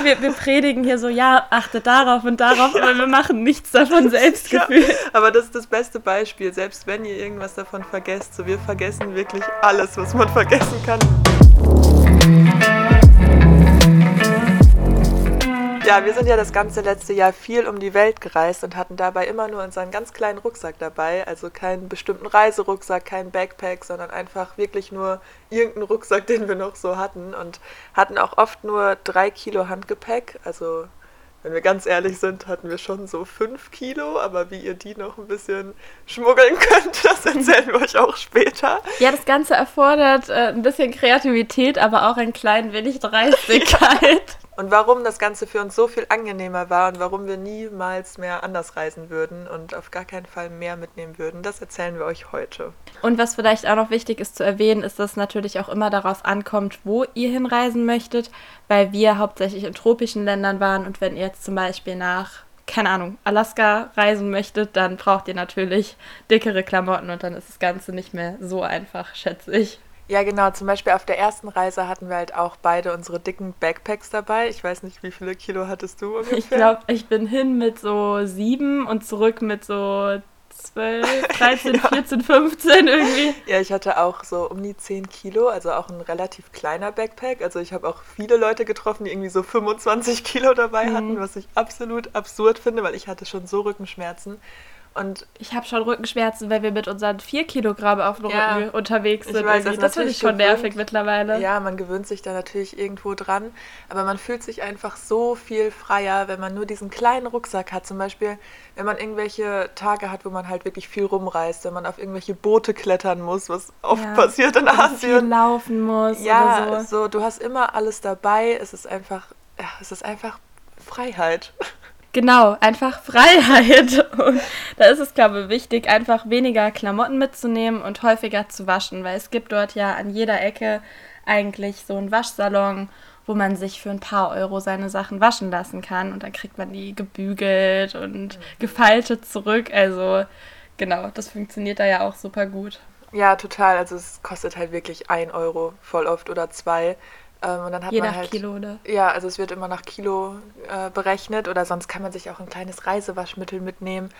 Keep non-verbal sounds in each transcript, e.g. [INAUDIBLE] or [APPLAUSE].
[LAUGHS] Wir, wir predigen hier so, ja, achtet darauf und darauf, aber wir machen nichts davon selbst. Ja, aber das ist das beste Beispiel. Selbst wenn ihr irgendwas davon vergesst, so wir vergessen wirklich alles, was man vergessen kann. Ja, wir sind ja das ganze letzte Jahr viel um die Welt gereist und hatten dabei immer nur unseren ganz kleinen Rucksack dabei. Also keinen bestimmten Reiserucksack, keinen Backpack, sondern einfach wirklich nur irgendeinen Rucksack, den wir noch so hatten. Und hatten auch oft nur drei Kilo Handgepäck. Also wenn wir ganz ehrlich sind, hatten wir schon so fünf Kilo, aber wie ihr die noch ein bisschen schmuggeln könnt, [LAUGHS] das erzählen wir euch auch später. Ja, das Ganze erfordert äh, ein bisschen Kreativität, aber auch ein klein wenig [LAUGHS] Dreistigkeit. Und warum das Ganze für uns so viel angenehmer war und warum wir niemals mehr anders reisen würden und auf gar keinen Fall mehr mitnehmen würden, das erzählen wir euch heute. Und was vielleicht auch noch wichtig ist zu erwähnen, ist, dass es natürlich auch immer darauf ankommt, wo ihr hinreisen möchtet, weil wir hauptsächlich in tropischen Ländern waren und wenn ihr jetzt zum Beispiel nach keine Ahnung, Alaska reisen möchtet, dann braucht ihr natürlich dickere Klamotten und dann ist das Ganze nicht mehr so einfach, schätze ich. Ja, genau. Zum Beispiel auf der ersten Reise hatten wir halt auch beide unsere dicken Backpacks dabei. Ich weiß nicht, wie viele Kilo hattest du ungefähr? Ich glaube, ich bin hin mit so sieben und zurück mit so 12, 13, [LAUGHS] ja. 14, 15 irgendwie. Ja, ich hatte auch so um die 10 Kilo, also auch ein relativ kleiner Backpack. Also ich habe auch viele Leute getroffen, die irgendwie so 25 Kilo dabei mhm. hatten, was ich absolut absurd finde, weil ich hatte schon so Rückenschmerzen. Und ich habe schon Rückenschmerzen, weil wir mit unseren 4 Kilogramm auf dem ja, Rücken unterwegs sind. Weiß, das, das finde ich schon gewöhnt. nervig mittlerweile. Ja, man gewöhnt sich da natürlich irgendwo dran. Aber man fühlt sich einfach so viel freier, wenn man nur diesen kleinen Rucksack hat. Zum Beispiel, wenn man irgendwelche Tage hat, wo man halt wirklich viel rumreist, wenn man auf irgendwelche Boote klettern muss, was oft ja, passiert in Asien. Viel laufen muss ja, oder so. so. Du hast immer alles dabei. Es ist einfach, ja, es ist einfach Freiheit. Genau, einfach Freiheit. Und da ist es, glaube ich, wichtig, einfach weniger Klamotten mitzunehmen und häufiger zu waschen, weil es gibt dort ja an jeder Ecke eigentlich so einen Waschsalon, wo man sich für ein paar Euro seine Sachen waschen lassen kann und dann kriegt man die gebügelt und gefaltet zurück. Also genau, das funktioniert da ja auch super gut. Ja, total. Also es kostet halt wirklich ein Euro voll oft oder zwei. Ähm, und dann hat Je man nach halt, Kilo, oder? Ja, also es wird immer nach Kilo äh, berechnet oder sonst kann man sich auch ein kleines Reisewaschmittel mitnehmen.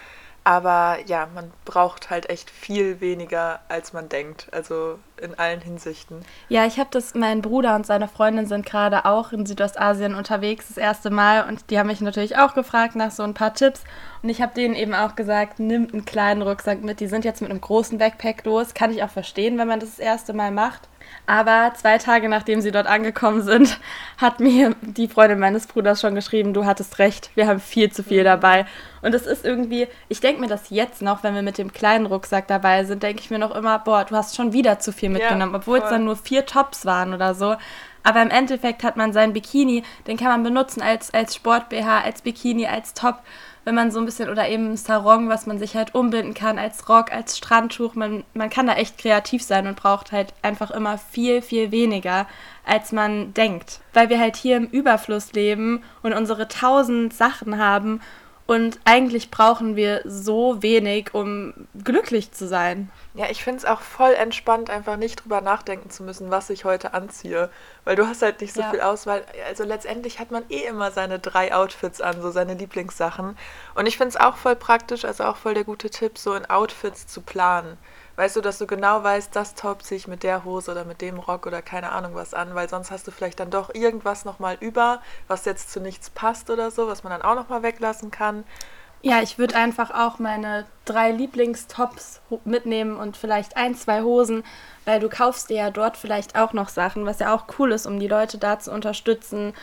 Aber ja, man braucht halt echt viel weniger, als man denkt. Also in allen Hinsichten. Ja, ich habe das, mein Bruder und seine Freundin sind gerade auch in Südostasien unterwegs, das erste Mal. Und die haben mich natürlich auch gefragt nach so ein paar Tipps. Und ich habe denen eben auch gesagt, nimmt einen kleinen Rucksack mit. Die sind jetzt mit einem großen Backpack los. Kann ich auch verstehen, wenn man das das erste Mal macht. Aber zwei Tage nachdem sie dort angekommen sind, [LAUGHS] hat mir die Freundin meines Bruders schon geschrieben, du hattest recht, wir haben viel zu viel dabei. Und es ist irgendwie, ich denke mir das jetzt noch, wenn wir mit dem kleinen Rucksack dabei sind, denke ich mir noch immer, boah, du hast schon wieder zu viel mitgenommen, obwohl es dann nur vier Tops waren oder so. Aber im Endeffekt hat man seinen Bikini, den kann man benutzen als, als Sport-BH, als Bikini, als Top wenn man so ein bisschen, oder eben ein Sarong, was man sich halt umbinden kann als Rock, als Strandtuch. Man, man kann da echt kreativ sein und braucht halt einfach immer viel, viel weniger, als man denkt. Weil wir halt hier im Überfluss leben und unsere tausend Sachen haben und eigentlich brauchen wir so wenig, um glücklich zu sein. Ja, ich finde es auch voll entspannt, einfach nicht drüber nachdenken zu müssen, was ich heute anziehe. Weil du hast halt nicht so ja. viel Auswahl. Also letztendlich hat man eh immer seine drei Outfits an, so seine Lieblingssachen. Und ich finde es auch voll praktisch, also auch voll der gute Tipp, so in Outfits zu planen. Weißt du, dass du genau weißt, das Top ziehe ich mit der Hose oder mit dem Rock oder keine Ahnung was an, weil sonst hast du vielleicht dann doch irgendwas nochmal über, was jetzt zu nichts passt oder so, was man dann auch nochmal weglassen kann. Ja, ich würde einfach auch meine drei Lieblingstops mitnehmen und vielleicht ein, zwei Hosen, weil du kaufst dir ja dort vielleicht auch noch Sachen, was ja auch cool ist, um die Leute da zu unterstützen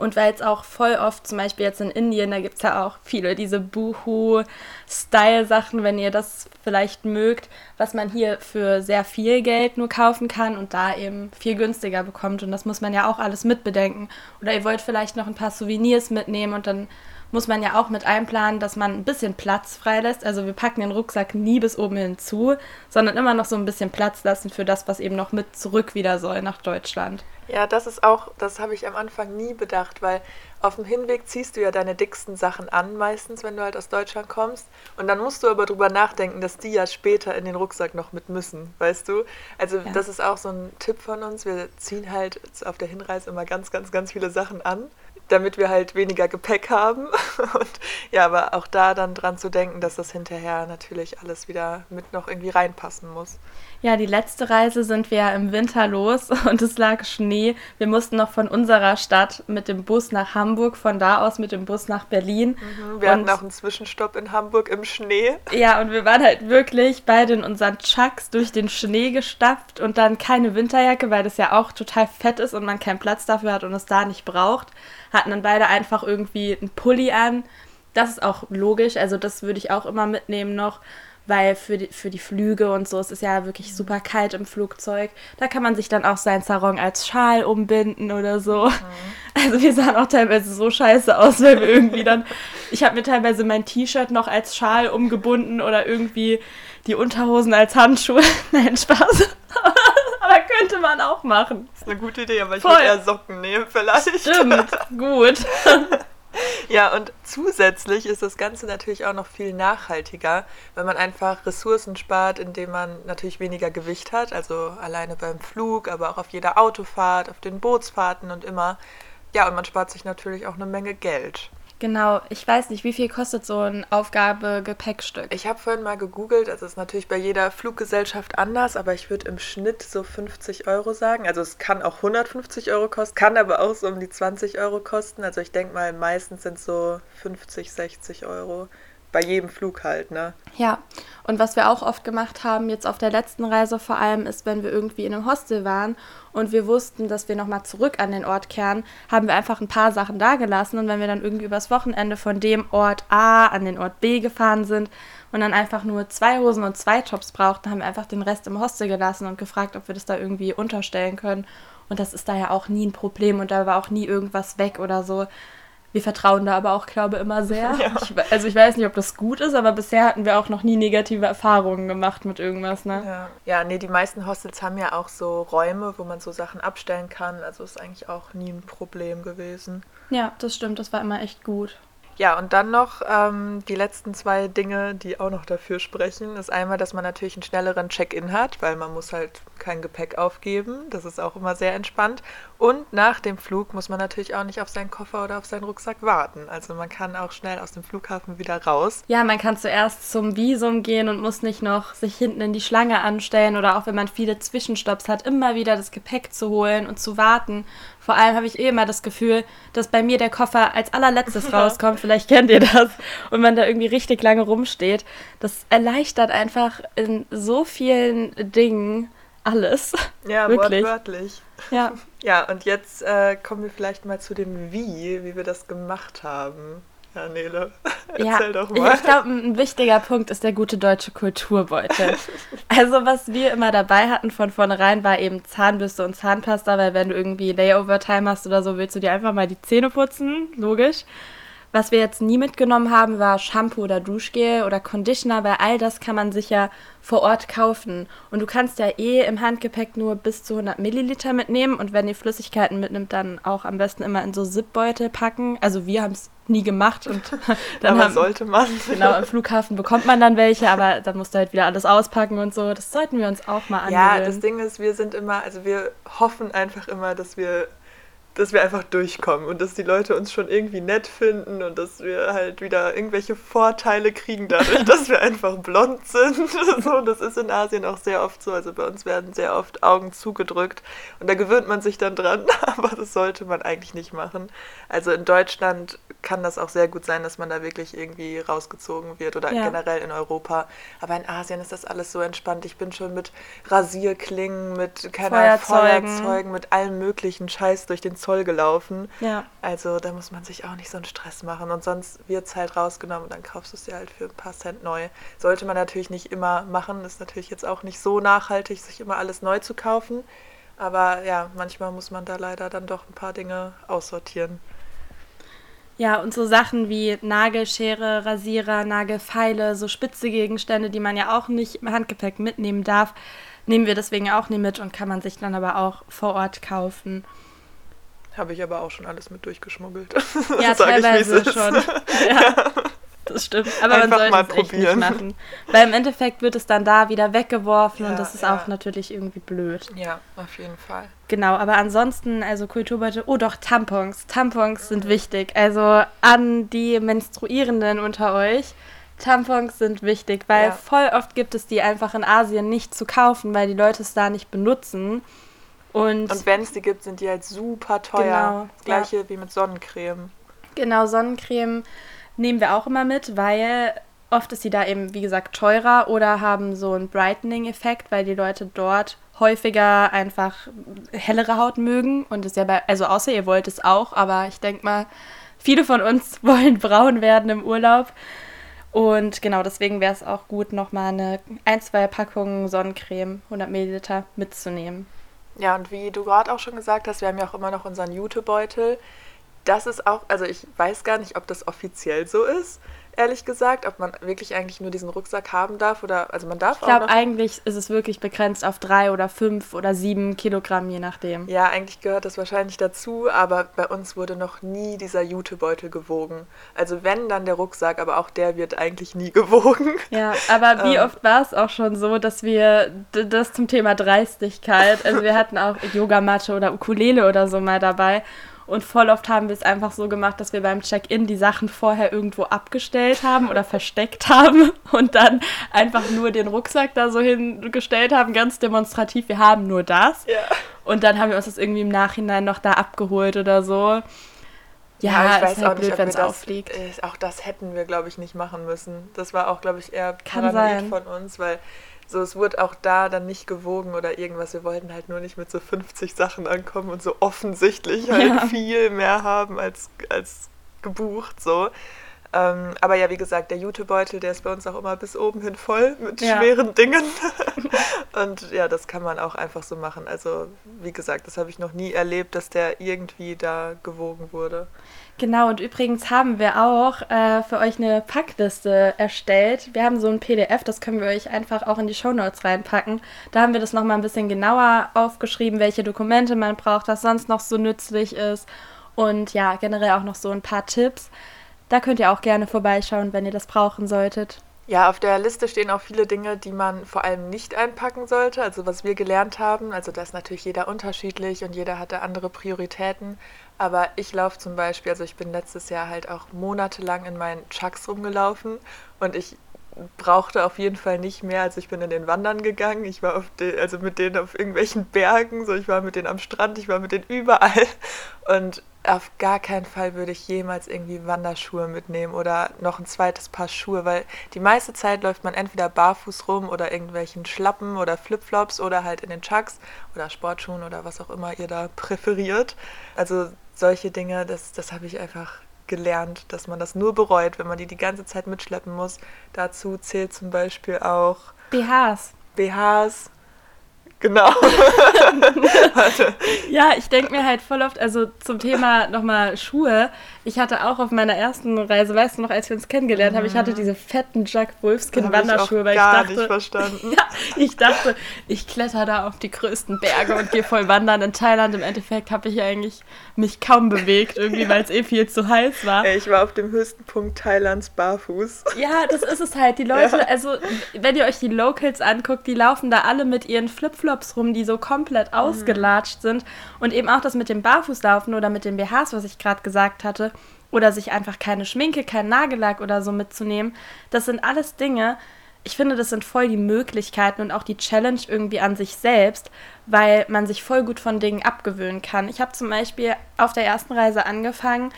und weil es auch voll oft, zum Beispiel jetzt in Indien, da gibt es ja auch viele diese Boohoo-Style-Sachen, wenn ihr das vielleicht mögt, was man hier für sehr viel Geld nur kaufen kann und da eben viel günstiger bekommt. Und das muss man ja auch alles mitbedenken. Oder ihr wollt vielleicht noch ein paar Souvenirs mitnehmen und dann muss man ja auch mit einplanen, dass man ein bisschen Platz freilässt. Also wir packen den Rucksack nie bis oben hin zu, sondern immer noch so ein bisschen Platz lassen für das, was eben noch mit zurück wieder soll nach Deutschland. Ja, das ist auch, das habe ich am Anfang nie bedacht, weil auf dem Hinweg ziehst du ja deine dicksten Sachen an, meistens, wenn du halt aus Deutschland kommst. Und dann musst du aber drüber nachdenken, dass die ja später in den Rucksack noch mit müssen, weißt du? Also, ja. das ist auch so ein Tipp von uns. Wir ziehen halt auf der Hinreise immer ganz, ganz, ganz viele Sachen an damit wir halt weniger Gepäck haben. [LAUGHS] Und ja, aber auch da dann dran zu denken, dass das hinterher natürlich alles wieder mit noch irgendwie reinpassen muss. Ja, die letzte Reise sind wir ja im Winter los [LAUGHS] und es lag Schnee. Wir mussten noch von unserer Stadt mit dem Bus nach Hamburg, von da aus mit dem Bus nach Berlin. Mhm, wir und, hatten auch einen Zwischenstopp in Hamburg im Schnee. Ja, und wir waren halt wirklich beide in unseren Chucks durch den Schnee gestapft und dann keine Winterjacke, weil das ja auch total fett ist und man keinen Platz dafür hat und es da nicht braucht. Hatten dann beide einfach irgendwie einen Pulli an. Das ist auch logisch, also das würde ich auch immer mitnehmen noch weil für die, für die Flüge und so, es ist ja wirklich super kalt im Flugzeug. Da kann man sich dann auch seinen Sarong als Schal umbinden oder so. Mhm. Also wir sahen auch teilweise so scheiße aus, weil wir irgendwie dann, ich habe mir teilweise mein T-Shirt noch als Schal umgebunden oder irgendwie die Unterhosen als Handschuhe. [LAUGHS] Nein, Spaß. [LAUGHS] aber könnte man auch machen. Das ist eine gute Idee, aber ich würde eher Socken nehmen vielleicht. Stimmt, gut. [LAUGHS] [LAUGHS] Ja, und zusätzlich ist das Ganze natürlich auch noch viel nachhaltiger, wenn man einfach Ressourcen spart, indem man natürlich weniger Gewicht hat, also alleine beim Flug, aber auch auf jeder Autofahrt, auf den Bootsfahrten und immer. Ja, und man spart sich natürlich auch eine Menge Geld. Genau, ich weiß nicht, wie viel kostet so ein Aufgabe-Gepäckstück? Ich habe vorhin mal gegoogelt, also es ist natürlich bei jeder Fluggesellschaft anders, aber ich würde im Schnitt so 50 Euro sagen. Also es kann auch 150 Euro kosten, kann aber auch so um die 20 Euro kosten. Also ich denke mal, meistens sind so 50, 60 Euro bei jedem Flug halt, ne? Ja, und was wir auch oft gemacht haben, jetzt auf der letzten Reise vor allem, ist, wenn wir irgendwie in einem Hostel waren und wir wussten, dass wir nochmal zurück an den Ort kehren, haben wir einfach ein paar Sachen da gelassen und wenn wir dann irgendwie übers Wochenende von dem Ort A an den Ort B gefahren sind und dann einfach nur zwei Hosen und zwei Tops brauchten, haben wir einfach den Rest im Hostel gelassen und gefragt, ob wir das da irgendwie unterstellen können. Und das ist da ja auch nie ein Problem und da war auch nie irgendwas weg oder so. Wir vertrauen da aber auch, glaube ich, immer sehr. [LAUGHS] Ja. Ich, also ich weiß nicht, ob das gut ist, aber bisher hatten wir auch noch nie negative Erfahrungen gemacht mit irgendwas, ne? Ja, ja nee, die meisten Hostels haben ja auch so Räume, wo man so Sachen abstellen kann. Also ist eigentlich auch nie ein Problem gewesen. Ja, das stimmt, das war immer echt gut. Ja, und dann noch ähm, die letzten zwei Dinge, die auch noch dafür sprechen, ist einmal, dass man natürlich einen schnelleren Check-in hat, weil man muss halt kein Gepäck aufgeben. Das ist auch immer sehr entspannt. Und nach dem Flug muss man natürlich auch nicht auf seinen Koffer oder auf seinen Rucksack warten. Also man kann auch schnell aus dem Flughafen wieder raus. Ja, man kann zuerst zum Visum gehen und muss nicht noch sich hinten in die Schlange anstellen oder auch wenn man viele Zwischenstopps hat, immer wieder das Gepäck zu holen und zu warten. Vor allem habe ich eh immer das Gefühl, dass bei mir der Koffer als allerletztes [LAUGHS] rauskommt. Vielleicht kennt ihr das. Und man da irgendwie richtig lange rumsteht. Das erleichtert einfach in so vielen Dingen alles. Ja, Wirklich. wortwörtlich. Ja. [LAUGHS] Ja, und jetzt äh, kommen wir vielleicht mal zu dem Wie, wie wir das gemacht haben. Ja, Nele, [LAUGHS] erzähl ja, doch mal. Ich glaube, ein wichtiger Punkt ist der gute deutsche Kulturbeutel. [LAUGHS] also, was wir immer dabei hatten von vornherein, war eben Zahnbürste und Zahnpasta, weil wenn du irgendwie Layover-Time hast oder so, willst du dir einfach mal die Zähne putzen, logisch. Was wir jetzt nie mitgenommen haben, war Shampoo oder Duschgel oder Conditioner, weil all das kann man sich ja vor Ort kaufen. Und du kannst ja eh im Handgepäck nur bis zu 100 Milliliter mitnehmen. Und wenn ihr Flüssigkeiten mitnimmt, dann auch am besten immer in so Zipbeutel packen. Also wir haben es nie gemacht und [LAUGHS] dann haben, sollte man. Genau, im Flughafen bekommt man dann welche, aber dann musst du halt wieder alles auspacken und so. Das sollten wir uns auch mal angewöhnen. Ja, das Ding ist, wir sind immer, also wir hoffen einfach immer, dass wir dass wir einfach durchkommen und dass die Leute uns schon irgendwie nett finden und dass wir halt wieder irgendwelche Vorteile kriegen dadurch, [LAUGHS] dass wir einfach blond sind. [LAUGHS] so, das ist in Asien auch sehr oft so. Also bei uns werden sehr oft Augen zugedrückt und da gewöhnt man sich dann dran, [LAUGHS] aber das sollte man eigentlich nicht machen. Also in Deutschland kann das auch sehr gut sein, dass man da wirklich irgendwie rausgezogen wird oder ja. generell in Europa. Aber in Asien ist das alles so entspannt. Ich bin schon mit Rasierklingen, mit keine Feuerzeugen. Feuerzeugen, mit allem möglichen Scheiß durch den Zoll gelaufen. Ja. Also da muss man sich auch nicht so einen Stress machen. Und sonst wird es halt rausgenommen und dann kaufst du es dir halt für ein paar Cent neu. Sollte man natürlich nicht immer machen. Ist natürlich jetzt auch nicht so nachhaltig, sich immer alles neu zu kaufen. Aber ja, manchmal muss man da leider dann doch ein paar Dinge aussortieren. Ja, und so Sachen wie Nagelschere, Rasierer, Nagelfeile, so spitze Gegenstände, die man ja auch nicht im Handgepäck mitnehmen darf, nehmen wir deswegen auch nicht mit und kann man sich dann aber auch vor Ort kaufen. Habe ich aber auch schon alles mit durchgeschmuggelt. Ja, [LAUGHS] teilweise schon. [LAUGHS] Ja. Das stimmt. Aber Einfach man sollte es echt nicht machen. Weil im Endeffekt wird es dann da wieder weggeworfen ja, und das ist ja. auch natürlich irgendwie blöd. Ja, auf jeden Fall. Genau, aber ansonsten, also Kulturbeutel, oh doch, Tampons. Tampons sind wichtig. Also an die Menstruierenden unter euch. Tampons sind wichtig, weil ja. voll oft gibt es die einfach in Asien nicht zu kaufen, weil die Leute es da nicht benutzen. Und, und wenn es die gibt, sind die halt super teuer. Genau, Gleiche ja. wie mit Sonnencreme. Genau, Sonnencreme nehmen wir auch immer mit, weil oft ist sie da eben, wie gesagt, teurer oder haben so einen Brightening-Effekt, weil die Leute dort häufiger einfach hellere Haut mögen. Und ist ja bei, also außer ihr wollt es auch, aber ich denke mal, viele von uns [LAUGHS] wollen braun werden im Urlaub. Und genau deswegen wäre es auch gut, nochmal eine ein, zwei Packungen Sonnencreme, 100 Milliliter, mitzunehmen. Ja, und wie du gerade auch schon gesagt hast, wir haben ja auch immer noch unseren Jutebeutel. Das ist auch, also ich weiß gar nicht, ob das offiziell so ist, ehrlich gesagt, ob man wirklich eigentlich nur diesen Rucksack haben darf oder also man darf ich glaube eigentlich ist es wirklich begrenzt auf drei oder fünf oder sieben Kilogramm je nachdem. Ja, eigentlich gehört das wahrscheinlich dazu, aber bei uns wurde noch nie dieser Jutebeutel gewogen. Also wenn dann der Rucksack, aber auch der wird eigentlich nie [LAUGHS] gewogen. Ja, aber wie ähm. oft war es auch schon so, dass wir das zum Thema Dreistigkeit, also wir hatten auch Yogamatte oder Ukulele oder so mal dabei und voll oft haben wir es einfach so gemacht, dass wir beim Check-in die Sachen vorher irgendwo abgestellt haben oder versteckt haben [LAUGHS] und dann einfach nur den Rucksack da so hingestellt haben, ganz demonstrativ, wir haben nur das. Ja. Und dann haben wir uns das irgendwie im Nachhinein noch da abgeholt oder so. Ja, ja ich weiß halt auch blöd, nicht, ob auffliegt. Das, auch das hätten wir, glaube ich, nicht machen müssen. Das war auch, glaube ich, eher paranoid von uns, weil so, es wurde auch da dann nicht gewogen oder irgendwas. Wir wollten halt nur nicht mit so 50 Sachen ankommen und so offensichtlich halt ja. viel mehr haben als, als gebucht. So. Ähm, aber ja, wie gesagt, der Jutebeutel, der ist bei uns auch immer bis oben hin voll mit ja. schweren Dingen. [LAUGHS] und ja, das kann man auch einfach so machen. Also, wie gesagt, das habe ich noch nie erlebt, dass der irgendwie da gewogen wurde. Genau, und übrigens haben wir auch äh, für euch eine Packliste erstellt. Wir haben so ein PDF, das können wir euch einfach auch in die Shownotes reinpacken. Da haben wir das nochmal ein bisschen genauer aufgeschrieben, welche Dokumente man braucht, was sonst noch so nützlich ist. Und ja, generell auch noch so ein paar Tipps. Da könnt ihr auch gerne vorbeischauen, wenn ihr das brauchen solltet. Ja, auf der Liste stehen auch viele Dinge, die man vor allem nicht einpacken sollte. Also was wir gelernt haben. Also da ist natürlich jeder unterschiedlich und jeder hatte andere Prioritäten. Aber ich laufe zum Beispiel, also ich bin letztes Jahr halt auch monatelang in meinen Chucks rumgelaufen und ich brauchte auf jeden Fall nicht mehr. Also ich bin in den Wandern gegangen, ich war den, also mit denen auf irgendwelchen Bergen, so ich war mit denen am Strand, ich war mit denen überall und auf gar keinen Fall würde ich jemals irgendwie Wanderschuhe mitnehmen oder noch ein zweites Paar Schuhe, weil die meiste Zeit läuft man entweder barfuß rum oder irgendwelchen Schlappen oder Flipflops oder halt in den Chucks oder Sportschuhen oder was auch immer ihr da [LAUGHS] präferiert. Also solche Dinge, das, das habe ich einfach gelernt, dass man das nur bereut, wenn man die die ganze Zeit mitschleppen muss. Dazu zählt zum Beispiel auch BHs. BHs, Genau. [LAUGHS] ja, ich denke mir halt voll oft, also zum Thema nochmal Schuhe. Ich hatte auch auf meiner ersten Reise, weißt du noch, als wir uns kennengelernt mhm. haben, ich hatte diese fetten Jack Wolfskin Wanderschuhe, weil ich dachte, nicht verstanden. [LAUGHS] ja, ich dachte, ich kletter da auf die größten Berge und gehe voll wandern in Thailand. Im Endeffekt habe ich eigentlich mich kaum bewegt, irgendwie, weil es eh viel zu heiß war. Ich war auf dem höchsten Punkt Thailands barfuß. Ja, das ist es halt. Die Leute, ja. also wenn ihr euch die Locals anguckt, die laufen da alle mit ihren Flipflops Flipflops rum, die so komplett mhm. ausgelatscht sind. Und eben auch das mit dem Barfußlaufen oder mit den BHs, was ich gerade gesagt hatte. Oder sich einfach keine Schminke, kein Nagellack oder so mitzunehmen. Das sind alles Dinge, ich finde, das sind voll die Möglichkeiten und auch die Challenge irgendwie an sich selbst, weil man sich voll gut von Dingen abgewöhnen kann. Ich habe zum Beispiel auf der ersten Reise angefangen,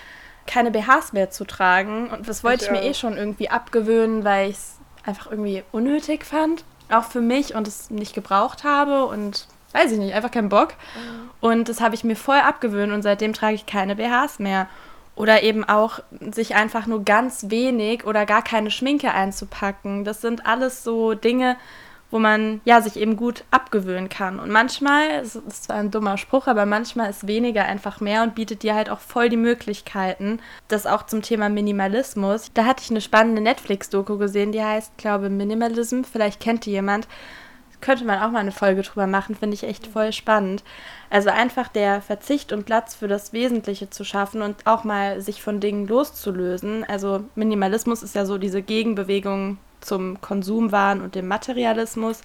keine BHs mehr zu tragen. Und das wollte ich, ich mir eh schon irgendwie abgewöhnen, weil ich es einfach irgendwie unnötig fand auch für mich und es nicht gebraucht habe und weiß ich nicht, einfach keinen Bock. Mhm. Und das habe ich mir voll abgewöhnt und seitdem trage ich keine BHs mehr. Oder eben auch sich einfach nur ganz wenig oder gar keine Schminke einzupacken. Das sind alles so Dinge, wo man ja sich eben gut abgewöhnen kann. Und manchmal, das ist zwar ein dummer Spruch, aber manchmal ist weniger einfach mehr und bietet dir halt auch voll die Möglichkeiten. Das auch zum Thema Minimalismus. Da hatte ich eine spannende Netflix-Doku gesehen, die heißt, glaube Minimalism. Vielleicht kennt die jemand. könnte man auch mal eine Folge drüber machen, finde ich echt voll spannend. Also einfach der Verzicht und Platz für das Wesentliche zu schaffen und auch mal sich von Dingen loszulösen. Also Minimalismus ist ja so diese Gegenbewegung zum Konsumwahn und dem Materialismus.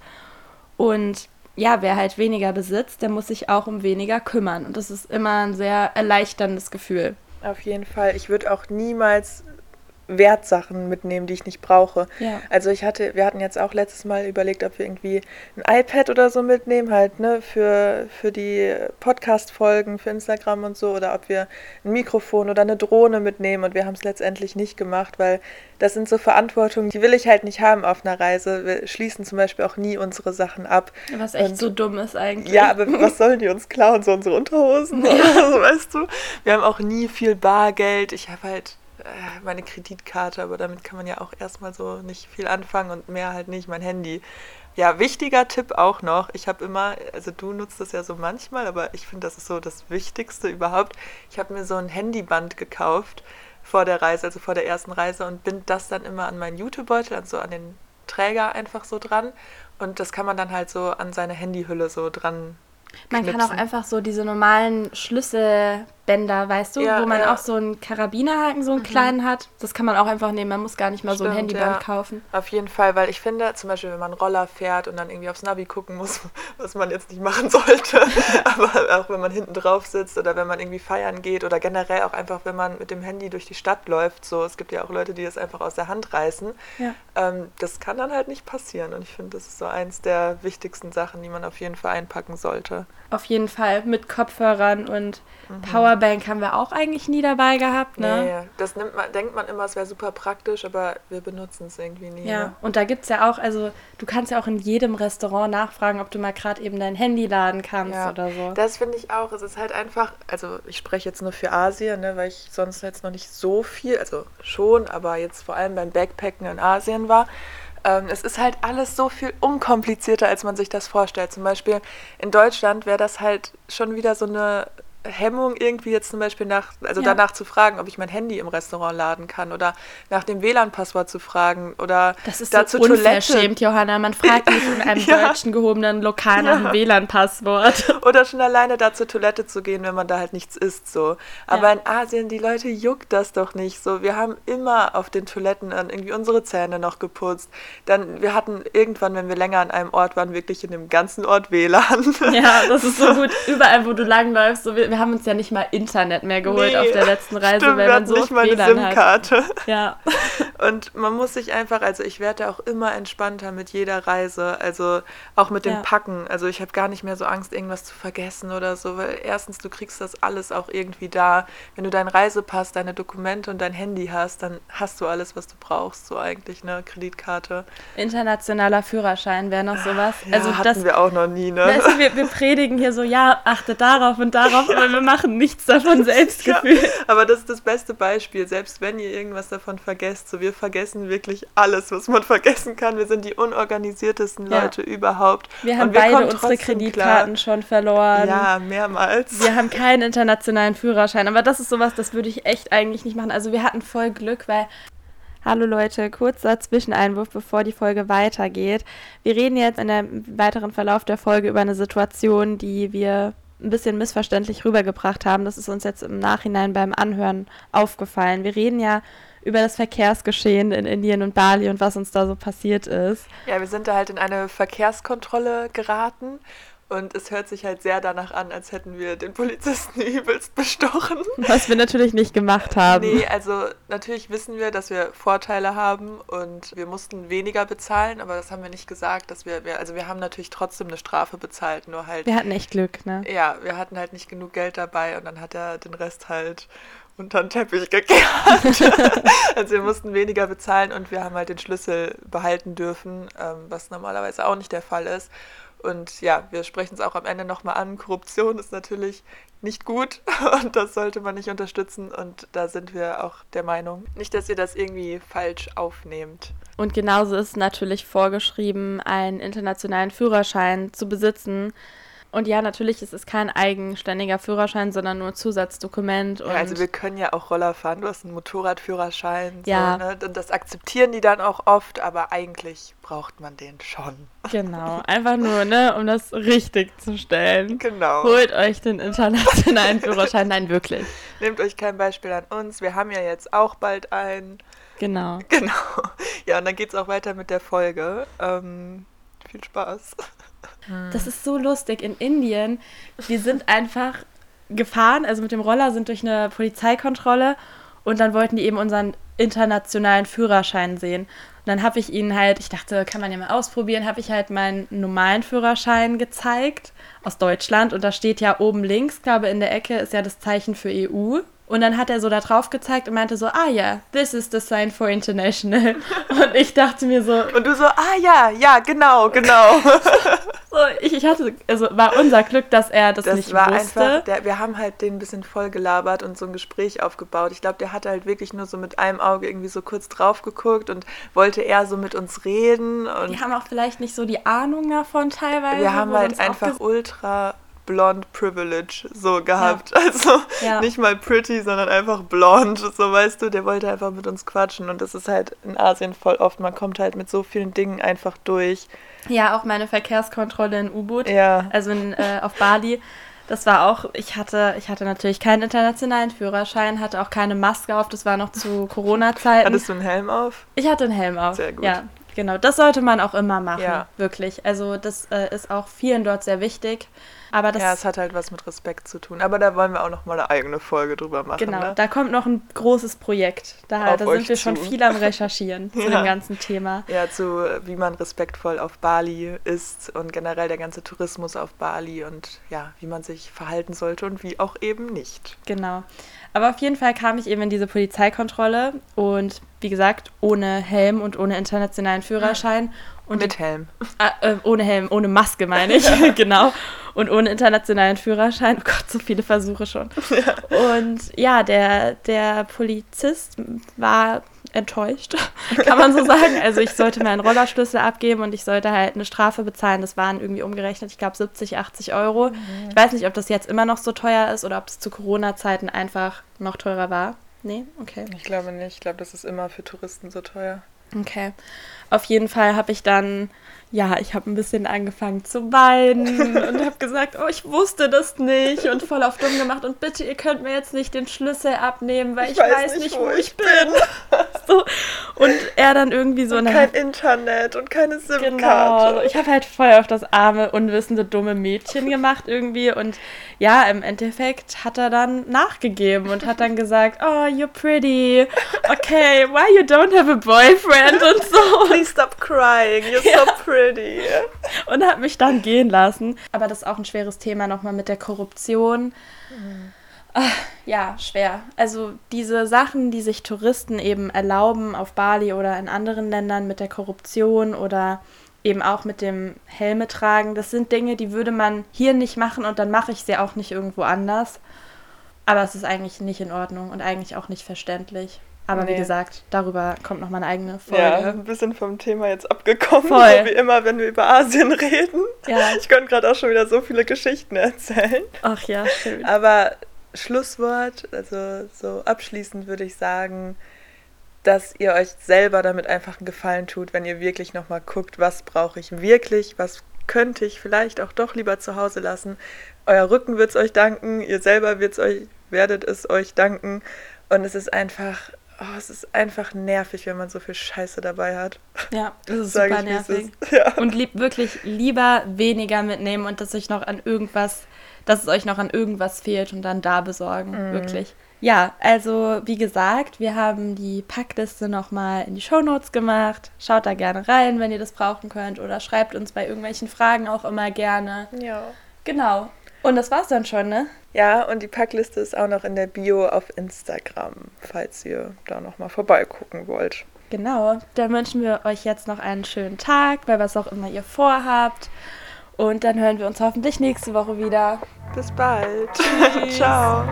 Und ja, wer halt weniger besitzt, der muss sich auch um weniger kümmern. Und das ist immer ein sehr erleichterndes Gefühl. Auf jeden Fall. Ich würde auch niemals Wertsachen mitnehmen, die ich nicht brauche. Ja. Also ich hatte, wir hatten jetzt auch letztes Mal überlegt, ob wir irgendwie ein iPad oder so mitnehmen, halt, ne, für, für die Podcast-Folgen, für Instagram und so, oder ob wir ein Mikrofon oder eine Drohne mitnehmen und wir haben es letztendlich nicht gemacht, weil das sind so Verantwortungen, die will ich halt nicht haben auf einer Reise. Wir schließen zum Beispiel auch nie unsere Sachen ab. Was echt und, so dumm ist eigentlich. Ja, aber was sollen die uns klauen? So unsere Unterhosen ja. oder so, weißt du? Wir haben auch nie viel Bargeld. Ich habe halt meine Kreditkarte, aber damit kann man ja auch erstmal so nicht viel anfangen und mehr halt nicht mein Handy. Ja, wichtiger Tipp auch noch. Ich habe immer, also du nutzt das ja so manchmal, aber ich finde, das ist so das Wichtigste überhaupt. Ich habe mir so ein Handyband gekauft vor der Reise, also vor der ersten Reise und bind das dann immer an meinen YouTube-Beutel, also an den Träger einfach so dran. Und das kann man dann halt so an seine Handyhülle so dran man knipsen. kann auch einfach so diese normalen Schlüsselbänder, weißt du, ja, wo man ja. auch so einen Karabinerhaken, so einen mhm. kleinen hat. Das kann man auch einfach nehmen. Man muss gar nicht mal Stimmt, so ein Handyband ja. kaufen. Auf jeden Fall, weil ich finde, zum Beispiel, wenn man Roller fährt und dann irgendwie aufs Navi gucken muss, [LAUGHS] was man jetzt nicht machen sollte, [LAUGHS] aber auch wenn man hinten drauf sitzt oder wenn man irgendwie feiern geht oder generell auch einfach, wenn man mit dem Handy durch die Stadt läuft, so, es gibt ja auch Leute, die das einfach aus der Hand reißen. Ähm, das kann dann halt nicht passieren. Und ich finde, das ist so eins der wichtigsten Sachen, die man auf jeden Fall einpacken sollte. Auf jeden Fall mit Kopfhörern und mhm. Powerbank haben wir auch eigentlich nie dabei gehabt. Ne? Nee, das nimmt man, denkt man immer, es wäre super praktisch, aber wir benutzen es irgendwie nie. Ja, ne? und da gibt es ja auch, also du kannst ja auch in jedem Restaurant nachfragen, ob du mal gerade eben dein Handy laden kannst ja, oder so. Das finde ich auch. Es ist halt einfach, also ich spreche jetzt nur für Asien, ne, weil ich sonst jetzt noch nicht so viel, also schon, aber jetzt vor allem beim Backpacken in Asien war. Ähm, es ist halt alles so viel unkomplizierter, als man sich das vorstellt. Zum Beispiel in Deutschland wäre das halt schon wieder so eine Hemmung, irgendwie jetzt zum Beispiel nach, also ja. danach zu fragen, ob ich mein Handy im Restaurant laden kann oder nach dem WLAN-Passwort zu fragen oder das ist da so unverschämt, Toilette. Johanna. Man fragt nicht in einem [LAUGHS] ja. deutschen gehobenen Lokal nach dem WLAN-Passwort. [LAUGHS] Oder schon alleine da zur Toilette zu gehen, wenn man da halt nichts isst, so. Aber ja. in Asien, die Leute juckt das doch nicht so. Wir haben immer auf den Toiletten irgendwie unsere Zähne noch geputzt. Dann, wir hatten irgendwann, wenn wir länger an einem Ort waren, wirklich in dem ganzen Ort WLAN. Ja, das ist so [LAUGHS] gut. Überall, wo du langläufst, so, wir, wir haben uns ja nicht mal Internet mehr geholt nee, auf der letzten [LAUGHS] Reise, stimmt, weil man so nicht mal eine SIM-Karte. Ja. [LAUGHS] [LAUGHS] Und man muss sich einfach, also ich werde auch immer entspannter mit jeder Reise, also auch mit dem ja. Packen. Also ich habe gar nicht mehr so Angst, irgendwas zu vergessen oder so, weil erstens, du kriegst das alles auch irgendwie da. Wenn du deinen Reisepass, deine Dokumente und dein Handy hast, dann hast du alles, was du brauchst, so eigentlich, ne? Kreditkarte. Internationaler Führerschein wäre noch sowas. Ja, also hatten das, wir auch noch nie, ne? Weißt wir, wir predigen hier so, ja, achte darauf und darauf, aber wir machen nichts davon [LAUGHS] selbst. Ja, aber das ist das beste Beispiel. Selbst wenn ihr irgendwas davon vergesst, so wir vergessen wirklich alles, was man vergessen kann. Wir sind die unorganisiertesten ja. Leute überhaupt. Wir haben wir beide unsere Kreditkarten klar. schon verloren. Ja, mehrmals. Wir haben [LAUGHS] keinen internationalen Führerschein. Aber das ist sowas, das würde ich echt eigentlich nicht machen. Also wir hatten voll Glück, weil Hallo Leute, kurzer Zwischeneinwurf, bevor die Folge weitergeht. Wir reden jetzt in dem weiteren Verlauf der Folge über eine Situation, die wir ein bisschen missverständlich rübergebracht haben. Das ist uns jetzt im Nachhinein beim Anhören aufgefallen. Wir reden ja über das Verkehrsgeschehen in Indien und Bali und was uns da so passiert ist. Ja, wir sind da halt in eine Verkehrskontrolle geraten und es hört sich halt sehr danach an, als hätten wir den Polizisten [LAUGHS] übelst bestochen. Was wir natürlich nicht gemacht haben. Nee, also natürlich wissen wir, dass wir Vorteile haben und wir mussten weniger bezahlen, aber das haben wir nicht gesagt, dass wir, wir also wir haben natürlich trotzdem eine Strafe bezahlt, nur halt. Wir hatten echt Glück, ne? Ja, wir hatten halt nicht genug Geld dabei und dann hat er den Rest halt unter den Teppich gekehrt. [LAUGHS] also wir mussten weniger bezahlen und wir haben halt den Schlüssel behalten dürfen, ähm, was normalerweise auch nicht der Fall ist. Und ja, wir sprechen es auch am Ende nochmal an. Korruption ist natürlich nicht gut [LAUGHS] und das sollte man nicht unterstützen. Und da sind wir auch der Meinung. Nicht, dass ihr das irgendwie falsch aufnehmt. Und genauso ist natürlich vorgeschrieben, einen internationalen Führerschein zu besitzen. Und ja, natürlich ist es kein eigenständiger Führerschein, sondern nur Zusatzdokument. ja, also wir können ja auch Roller fahren. Du hast einen Motorradführerschein. Ja. So, ne? Und das akzeptieren die dann auch oft, aber eigentlich braucht man den schon. [LAUGHS] Genau, einfach nur, ne, um das richtig zu stellen. Genau. Holt euch den internationalen [LAUGHS] Führerschein. Nein, wirklich. Nehmt euch kein Beispiel an uns. Wir haben ja jetzt auch bald einen. Genau. [LAUGHS] Genau. Ja, und dann geht es auch weiter mit der Folge. Ähm, viel Spaß. Das ist so lustig. In Indien, wir sind einfach gefahren, also mit dem Roller sind durch eine Polizeikontrolle und dann wollten die eben unseren internationalen Führerschein sehen. Und dann habe ich ihnen halt, ich dachte, kann man ja mal ausprobieren, habe ich halt meinen normalen Führerschein gezeigt aus Deutschland und da steht ja oben links, glaube in der Ecke ist ja das Zeichen für EU. Und dann hat er so da drauf gezeigt und meinte so, ah ja, this is the sign for international. [LAUGHS] Und ich dachte mir so. Und du so, ah ja, ja, genau, genau. [LAUGHS] so, ich, ich hatte, also war unser Glück, dass er das, das nicht war wusste. Einfach, der, wir haben halt den ein bisschen voll gelabert und so ein Gespräch aufgebaut. Ich glaube, der hatte halt wirklich nur so mit einem Auge irgendwie so kurz drauf geguckt und wollte eher so mit uns reden. Und die haben auch vielleicht nicht so die Ahnung davon teilweise. Wir haben halt einfach ultra Blonde Privilege so gehabt. Ja. [LAUGHS] Also ja. nicht mal pretty, sondern einfach blond. So weißt du, der wollte einfach mit uns quatschen. Und das ist halt in Asien voll oft. Man kommt halt mit so vielen Dingen einfach durch. Ja, auch meine Verkehrskontrolle in U-Boot. Ja. Also in, äh, auf Bali. Das war auch, ich hatte, ich hatte natürlich keinen internationalen Führerschein, hatte auch keine Maske auf, das war noch zu Corona-Zeiten. Hattest du einen Helm auf? Ich hatte einen Helm auf. Sehr gut. Ja, genau. Das sollte man auch immer machen, ja. wirklich. Also das äh, ist auch vielen dort sehr wichtig. Aber das ja, es hat halt was mit Respekt zu tun. Aber da wollen wir auch noch mal eine eigene Folge drüber machen. Genau, ne? da kommt noch ein großes Projekt. Da, da sind wir zu. schon viel am Recherchieren [LAUGHS] zu ja. dem ganzen Thema. Ja, zu wie man respektvoll auf Bali ist und generell der ganze Tourismus auf Bali und ja, wie man sich verhalten sollte und wie auch eben nicht. Genau. Aber auf jeden Fall kam ich eben in diese Polizeikontrolle und wie gesagt, ohne Helm und ohne internationalen Führerschein. Und Mit Helm. Äh, äh, ohne Helm, ohne Maske meine ich, [LAUGHS] genau. Und ohne internationalen Führerschein. Oh Gott, so viele Versuche schon. Ja. Und ja, der, der Polizist war enttäuscht, [LAUGHS] kann man so sagen. Also ich sollte meinen Rollerschlüssel abgeben und ich sollte halt eine Strafe bezahlen. Das waren irgendwie umgerechnet, ich glaube 70, 80 Euro. Mhm. Ich weiß nicht, ob das jetzt immer noch so teuer ist oder ob es zu Corona-Zeiten einfach noch teurer war. Nee, okay. Ich glaube nicht. Ich glaube, das ist immer für Touristen so teuer. Okay. Auf jeden Fall habe ich dann ja, ich habe ein bisschen angefangen zu weinen [LAUGHS] und habe gesagt, oh, ich wusste das nicht und voll auf dumm gemacht und bitte, ihr könnt mir jetzt nicht den Schlüssel abnehmen, weil ich, ich weiß, weiß, nicht, wo, wo ich bin. [LAUGHS] so. Und er dann irgendwie so... Und kein Internet und keine SIM-Karte. Genau, ich habe halt voll auf das arme, unwissende, dumme Mädchen gemacht irgendwie und ja, im Endeffekt hat er dann nachgegeben und hat dann gesagt, oh, you're pretty, okay, why you don't have a boyfriend und so. Please stop crying, you're ja. so pretty pretty. Und hat mich dann gehen lassen. Aber das ist auch ein schweres Thema nochmal mit der Korruption. Mhm. Ach, ja, schwer. Also diese Sachen, die sich Touristen eben erlauben auf Bali oder in anderen Ländern mit der Korruption oder eben auch mit dem Helme tragen, das sind Dinge, die würde man hier nicht machen und dann mache ich sie auch nicht irgendwo anders. Aber es ist eigentlich nicht in Ordnung und eigentlich auch nicht verständlich. Aber nee. wie gesagt, darüber kommt noch mal eine eigene Folge. Ja, ein bisschen vom Thema jetzt abgekommen, Voll. so wie immer, wenn wir über Asien reden. Ja. Ich könnte gerade auch schon wieder so viele Geschichten erzählen. Ach ja, schön. Aber Schlusswort, also so abschließend würde ich sagen, dass ihr euch selber damit einfach einen Gefallen tut, wenn ihr wirklich noch mal guckt, was brauche ich wirklich, was könnte ich vielleicht auch doch lieber zu Hause lassen. Euer Rücken wird es euch danken, ihr selber wird's euch, werdet es euch danken. Und es ist einfach oh, es ist einfach nervig, wenn man so viel Scheiße dabei hat. Ja, [LAUGHS] das ist super ich, nervig. Ist. [LAUGHS] Ja. Und lieb, wirklich lieber weniger mitnehmen und dass euch noch an irgendwas, dass es euch noch an irgendwas fehlt und dann da besorgen. Mhm. Wirklich. Ja, also wie gesagt, wir haben die Packliste nochmal in die Shownotes gemacht. Schaut da gerne rein, wenn ihr das brauchen könnt. Oder schreibt uns bei irgendwelchen Fragen auch immer gerne. Ja. Genau. Und das war's dann schon, ne? Ja, und die Packliste ist auch noch in der Bio auf Instagram, falls ihr da nochmal vorbeigucken wollt. Genau, dann wünschen wir euch jetzt noch einen schönen Tag, bei was auch immer ihr vorhabt. Und dann hören wir uns hoffentlich nächste Woche wieder. Bis bald. [LAUGHS] Ciao.